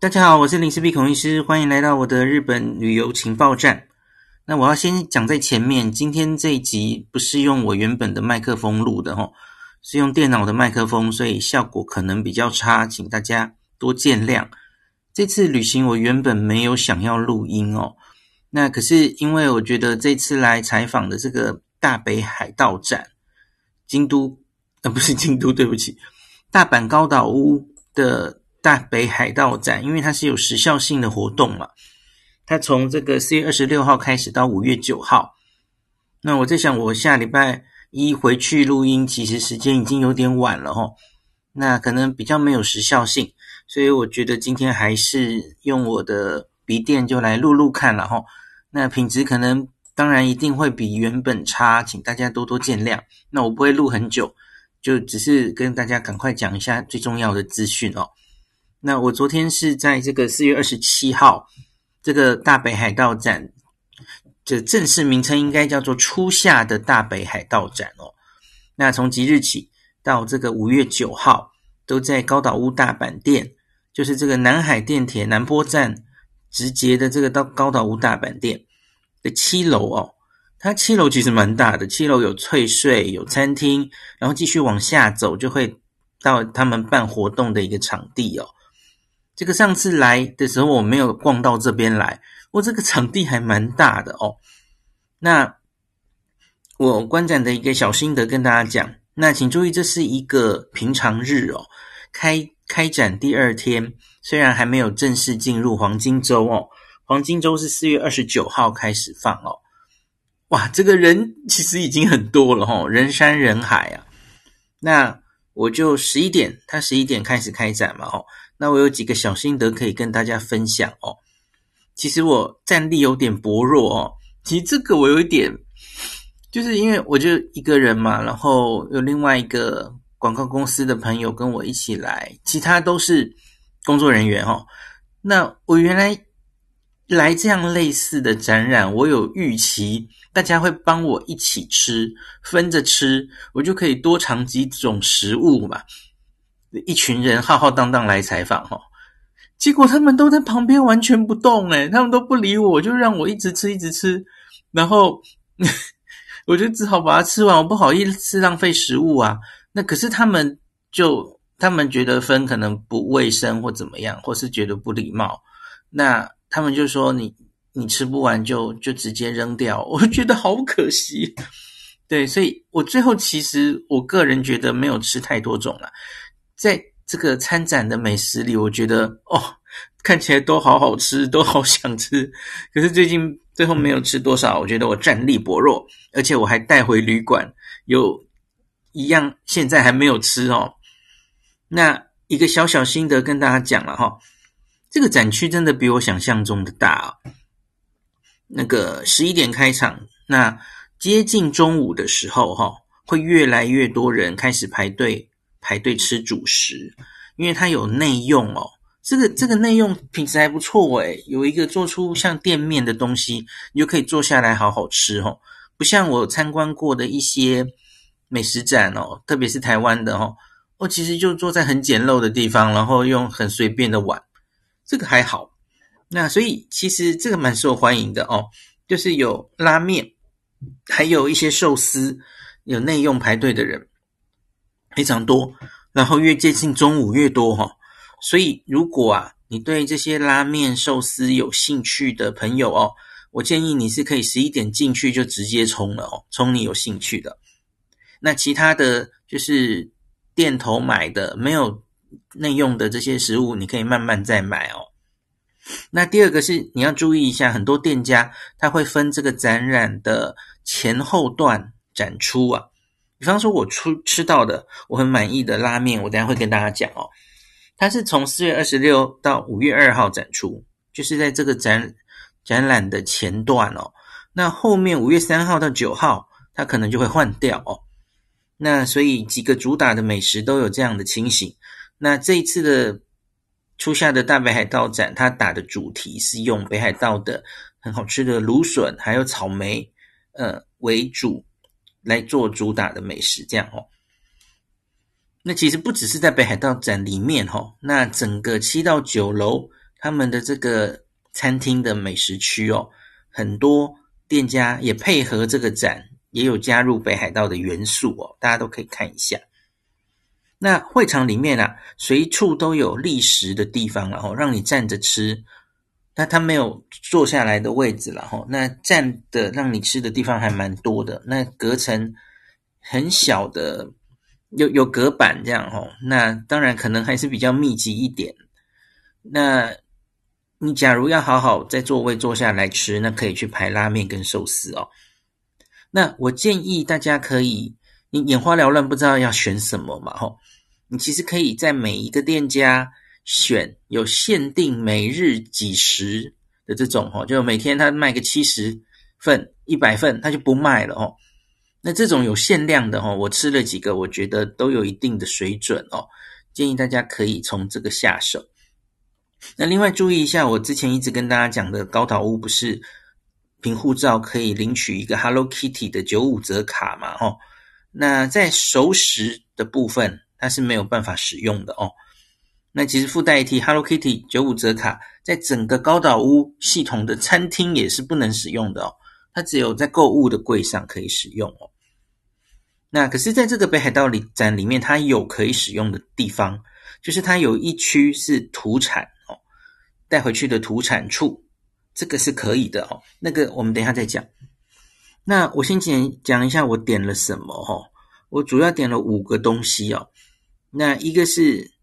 大家好，我是林思碧孔医师，欢迎来到我的日本旅游情报站。那我要先讲在前面，今天这一集不是用我原本的麦克风录的哦，是用电脑的麦克风，所以效果可能比较差，请大家多见谅。这次旅行我原本没有想要录音哦，那可是因为我觉得这次来采访的这个大北海道站，京都，呃，不是京都，对不起，大阪高岛屋的。大北海道展，因为它是有时效性的活动嘛，它从这个四月二十六号开始到五月九号。那我在想，我下礼拜一回去录音，其实时间已经有点晚了齁，那可能比较没有时效性，所以我觉得今天还是用我的笔电就来录录看了齁。那品质可能当然一定会比原本差，请大家多多见谅。那我不会录很久，就只是跟大家赶快讲一下最重要的资讯哦。那我昨天是在这个四月二十七号，这个大北海道展，这正式名称应该叫做初夏的大北海道展哦。那从即日起到这个五月九号，都在高岛屋大阪店，就是这个南海电铁南波站直接的这个到高岛屋大阪店的七楼哦。它七楼其实蛮大的，七楼有翠穗，有餐厅，然后继续往下走就会到他们办活动的一个场地哦。这个上次来的时候我没有逛到这边来，我这个场地还蛮大的哦。那我观展的一个小心得跟大家讲，那请注意，这是一个平常日哦，开开展第二天，虽然还没有正式进入黄金周哦，黄金周是四月二十九号开始放哦。哇，这个人其实已经很多了哦，人山人海啊。那我就十一点，他十一点开始开展嘛哦。那我有几个小心得可以跟大家分享哦。其实我战力有点薄弱哦。其实这个我有一点，就是因为我就一个人嘛，然后有另外一个广告公司的朋友跟我一起来，其他都是工作人员哦。那我原来来这样类似的展览，我有预期大家会帮我一起吃，分着吃，我就可以多尝几种食物嘛。一群人浩浩荡荡来采访哈，结果他们都在旁边完全不动诶，他们都不理我，就让我一直吃一直吃，然后 我就只好把它吃完，我不好意思浪费食物啊。那可是他们就他们觉得分可能不卫生或怎么样，或是觉得不礼貌，那他们就说你你吃不完就就直接扔掉，我觉得好可惜。对，所以我最后其实我个人觉得没有吃太多种了。在这个参展的美食里，我觉得哦，看起来都好好吃，都好想吃。可是最近最后没有吃多少，我觉得我战力薄弱，而且我还带回旅馆，有一样现在还没有吃哦。那一个小小心得跟大家讲了哈，这个展区真的比我想象中的大啊。那个十一点开场，那接近中午的时候哈，会越来越多人开始排队。排队吃主食，因为它有内用哦。这个这个内用品质还不错诶，有一个做出像店面的东西，你就可以坐下来好好吃哦。不像我参观过的一些美食展哦，特别是台湾的哦，我其实就坐在很简陋的地方，然后用很随便的碗，这个还好。那所以其实这个蛮受欢迎的哦，就是有拉面，还有一些寿司，有内用排队的人。非常多，然后越接近中午越多哈，所以如果啊你对这些拉面寿司有兴趣的朋友哦，我建议你是可以十一点进去就直接冲了哦，冲你有兴趣的。那其他的就是店头买的没有内用的这些食物，你可以慢慢再买哦。那第二个是你要注意一下，很多店家他会分这个展览的前后段展出啊。比方说，我出吃到的我很满意的拉面，我等下会跟大家讲哦。它是从四月二十六到五月二号展出，就是在这个展展览的前段哦。那后面五月三号到九号，它可能就会换掉哦。那所以几个主打的美食都有这样的情形。那这一次的初夏的大北海道展，它打的主题是用北海道的很好吃的芦笋还有草莓，呃为主。来做主打的美食，这样哦。那其实不只是在北海道展里面哈，那整个七到九楼他们的这个餐厅的美食区哦，很多店家也配合这个展，也有加入北海道的元素哦，大家都可以看一下。那会场里面啊，随处都有立食的地方，然后让你站着吃。那它没有坐下来的位置了哈，那站的让你吃的地方还蛮多的。那隔成很小的，有有隔板这样哈。那当然可能还是比较密集一点。那你假如要好好在座位坐下来吃，那可以去排拉面跟寿司哦。那我建议大家可以，你眼花缭乱不知道要选什么嘛哈，你其实可以在每一个店家。选有限定每日几十的这种哦，就每天他卖个七十份、一百份，他就不卖了哦。那这种有限量的哦，我吃了几个，我觉得都有一定的水准哦。建议大家可以从这个下手。那另外注意一下，我之前一直跟大家讲的高岛屋不是凭护照可以领取一个 Hello Kitty 的九五折卡嘛？哦，那在熟食的部分，它是没有办法使用的哦。那其实附带一提，Hello Kitty 九五折卡在整个高岛屋系统的餐厅也是不能使用的哦，它只有在购物的柜上可以使用哦。那可是在这个北海道里展里面，它有可以使用的地方，就是它有一区是土产哦，带回去的土产处，这个是可以的哦。那个我们等一下再讲。那我先讲讲一下我点了什么哦，我主要点了五个东西哦。那一个是。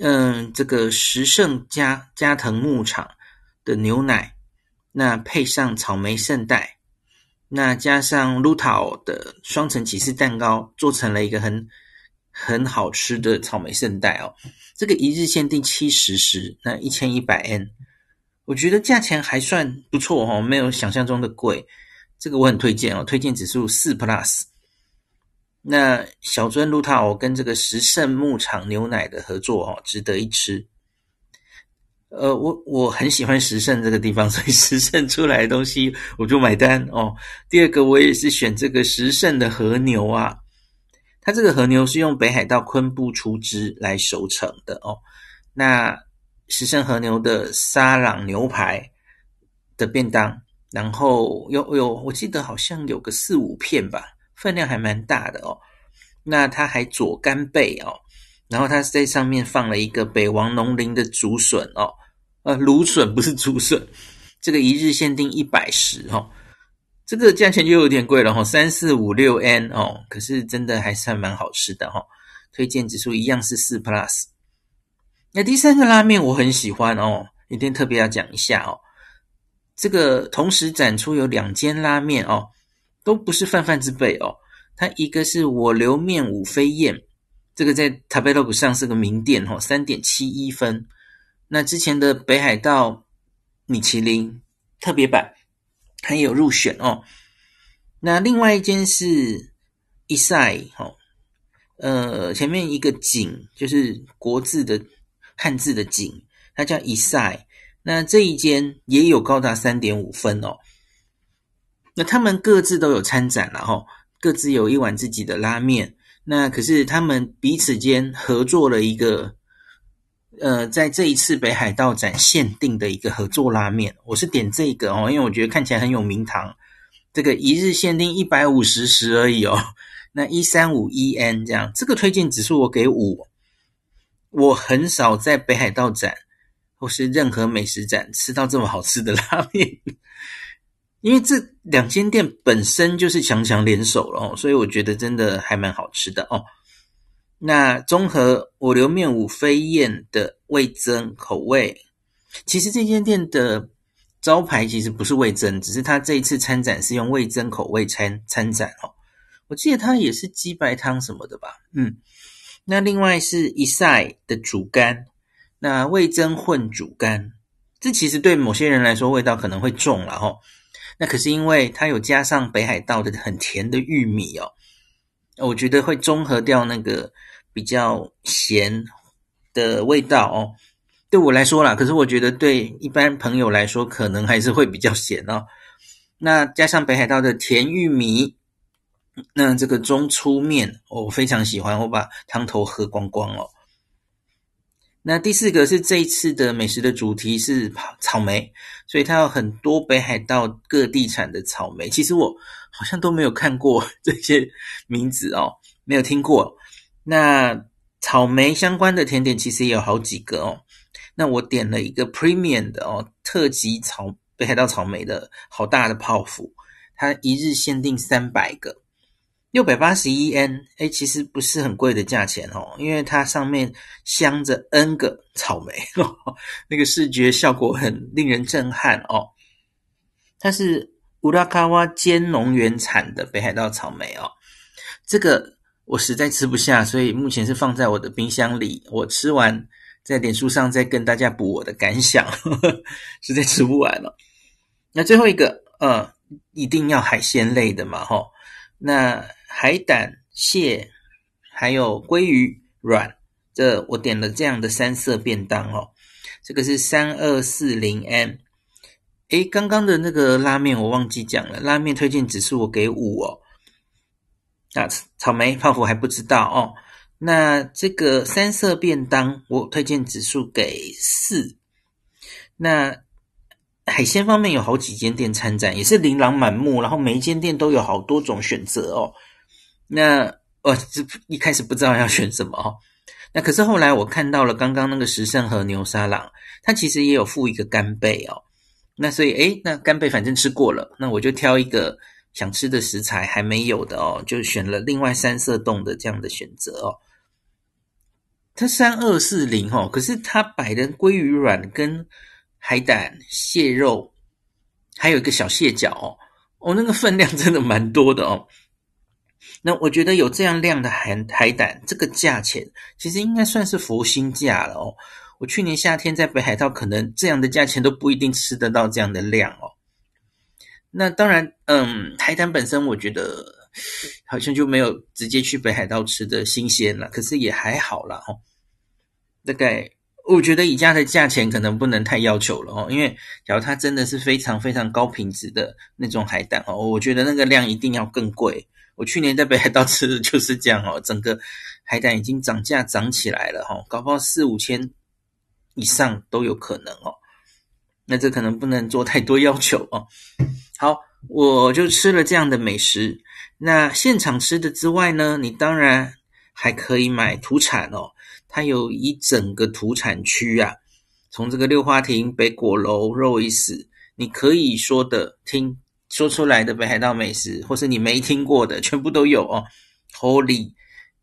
嗯，这个十胜加加藤牧场的牛奶，那配上草莓圣代，那加上露塔的双层起司蛋糕，做成了一个很很好吃的草莓圣代哦。这个一日限定七十食，那一千一百 N，我觉得价钱还算不错哦，没有想象中的贵。这个我很推荐哦，推荐指数四 plus。那小樽露塔跟这个十胜牧场牛奶的合作哦，值得一吃。呃，我我很喜欢十胜这个地方，所以十胜出来的东西我就买单哦。第二个，我也是选这个十胜的和牛啊，它这个和牛是用北海道昆布出汁来熟成的哦。那十胜和牛的沙朗牛排的便当，然后有有，我记得好像有个四五片吧。分量还蛮大的哦，那它还佐干贝哦，然后它在上面放了一个北王农林的竹笋哦，呃，芦笋不是竹笋，这个一日限定一百十哦，这个价钱就有点贵了哈，三四五六 N 哦，可是真的还是还蛮好吃的哈，推荐指数一样是四 plus。那第三个拉面我很喜欢哦，一定特别要讲一下哦，这个同时展出有两间拉面哦。都不是泛泛之辈哦，它一个是我流面五飞燕，这个在 Tabelog 上是个名店哦，三点七一分。那之前的北海道米其林特别版它也有入选哦。那另外一间是一赛哦，呃，前面一个景就是国字的汉字的景，它叫一赛。那这一间也有高达三点五分哦。那他们各自都有参展，然后各自有一碗自己的拉面。那可是他们彼此间合作了一个，呃，在这一次北海道展限定的一个合作拉面。我是点这个哦，因为我觉得看起来很有名堂。这个一日限定一百五十食而已哦。那一三五一 N 这样，这个推荐指数我给五。我很少在北海道展或是任何美食展吃到这么好吃的拉面。因为这两间店本身就是强强联手了哦，所以我觉得真的还蛮好吃的哦。那综合我流面五飞燕的味噌口味，其实这间店的招牌其实不是味噌，只是他这一次参展是用味噌口味参参展哦。我记得他也是鸡白汤什么的吧？嗯。那另外是一赛的煮干，那味噌混煮干，这其实对某些人来说味道可能会重了哦。那可是因为它有加上北海道的很甜的玉米哦，我觉得会中和掉那个比较咸的味道哦。对我来说啦，可是我觉得对一般朋友来说，可能还是会比较咸哦。那加上北海道的甜玉米，那这个中粗面我非常喜欢，我把汤头喝光光哦。那第四个是这一次的美食的主题是草莓，所以它有很多北海道各地产的草莓。其实我好像都没有看过 这些名字哦，没有听过。那草莓相关的甜点其实也有好几个哦。那我点了一个 premium 的哦，特级草北海道草莓的好大的泡芙，它一日限定三百个。六百八十一 N，哎，其实不是很贵的价钱哦，因为它上面镶着 N 个草莓，呵呵，那个视觉效果很令人震撼哦。它是乌拉卡哇兼农原产的北海道草莓哦，这个我实在吃不下，所以目前是放在我的冰箱里。我吃完在脸书上再跟大家补我的感想，呵呵，实在吃不完了。那最后一个，呃，一定要海鲜类的嘛，吼，那。海胆、蟹，还有鲑鱼卵，这我点了这样的三色便当哦。这个是三二四零 M。诶，刚刚的那个拉面我忘记讲了，拉面推荐指数我给五哦。啊，草莓泡芙还不知道哦。那这个三色便当我推荐指数给四。那海鲜方面有好几间店参展，也是琳琅满目，然后每一间店都有好多种选择哦。那我这一开始不知道要选什么哦，那可是后来我看到了刚刚那个十胜和牛沙朗，它其实也有附一个干贝哦。那所以诶，那干贝反正吃过了，那我就挑一个想吃的食材还没有的哦，就选了另外三色冻的这样的选择哦。它三二四零哦，可是它摆的鲑鱼卵跟海胆、蟹肉，还有一个小蟹脚哦，哦，那个分量真的蛮多的哦。那我觉得有这样量的海海胆，这个价钱其实应该算是佛心价了哦。我去年夏天在北海道，可能这样的价钱都不一定吃得到这样的量哦。那当然，嗯，海胆本身我觉得好像就没有直接去北海道吃的新鲜了，可是也还好啦哦。大概我觉得以家的价钱可能不能太要求了哦，因为假如它真的是非常非常高品质的那种海胆哦，我觉得那个量一定要更贵。我去年在北海道吃的就是这样哦，整个海胆已经涨价涨起来了哈，搞不好四五千以上都有可能哦。那这可能不能做太多要求哦。好，我就吃了这样的美食。那现场吃的之外呢，你当然还可以买土产哦。它有一整个土产区啊，从这个六花亭、北果楼、肉一死，你可以说的听。说出来的北海道美食，或是你没听过的，全部都有哦。Holy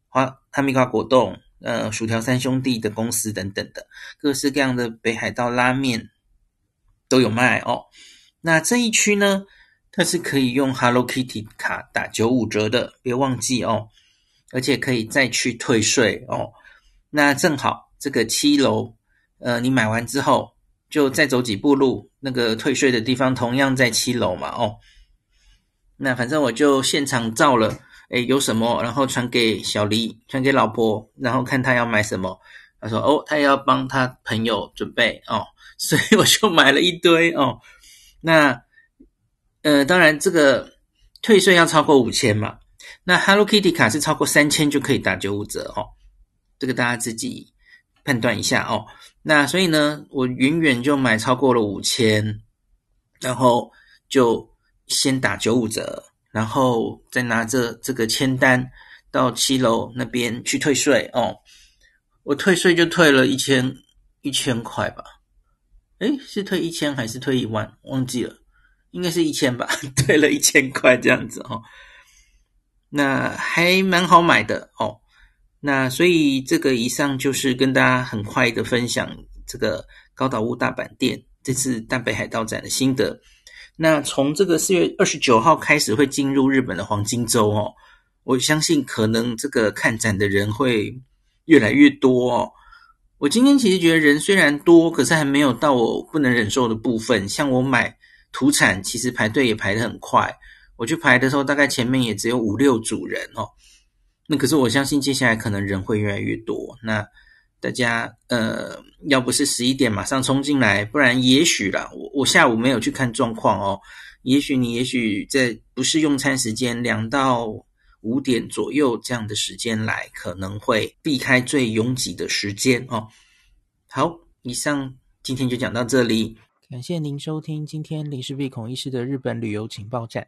花哈密瓜果冻，呃，薯条三兄弟的公司等等的，各式各样的北海道拉面都有卖哦。那这一区呢，它是可以用 Hello Kitty 卡打九五折的，别忘记哦。而且可以再去退税哦。那正好这个七楼，呃，你买完之后。就再走几步路，那个退税的地方同样在七楼嘛，哦，那反正我就现场照了，诶，有什么，然后传给小黎，传给老婆，然后看他要买什么，他说哦，他要帮他朋友准备哦，所以我就买了一堆哦。那呃，当然这个退税要超过五千嘛，那 Hello Kitty 卡是超过三千就可以打九五折哦，这个大家自己判断一下哦。那所以呢，我远远就买超过了五千，然后就先打九五折，然后再拿着这个签单到七楼那边去退税哦。我退税就退了一千一千块吧，诶，是退一千还是退一万？忘记了，应该是一千吧，退了一千块这样子哦。那还蛮好买的哦。那所以这个以上就是跟大家很快的分享这个高岛屋大阪店这次大北海道展的心得。那从这个四月二十九号开始会进入日本的黄金周哦，我相信可能这个看展的人会越来越多哦。我今天其实觉得人虽然多，可是还没有到我不能忍受的部分。像我买土产，其实排队也排得很快，我去排的时候大概前面也只有五六组人哦。那可是我相信接下来可能人会越来越多。那大家呃，要不是十一点马上冲进来，不然也许啦，我我下午没有去看状况哦。也许你也许在不是用餐时间两到五点左右这样的时间来，可能会避开最拥挤的时间哦。好，以上今天就讲到这里，感谢您收听今天林氏璧孔医师的日本旅游情报站。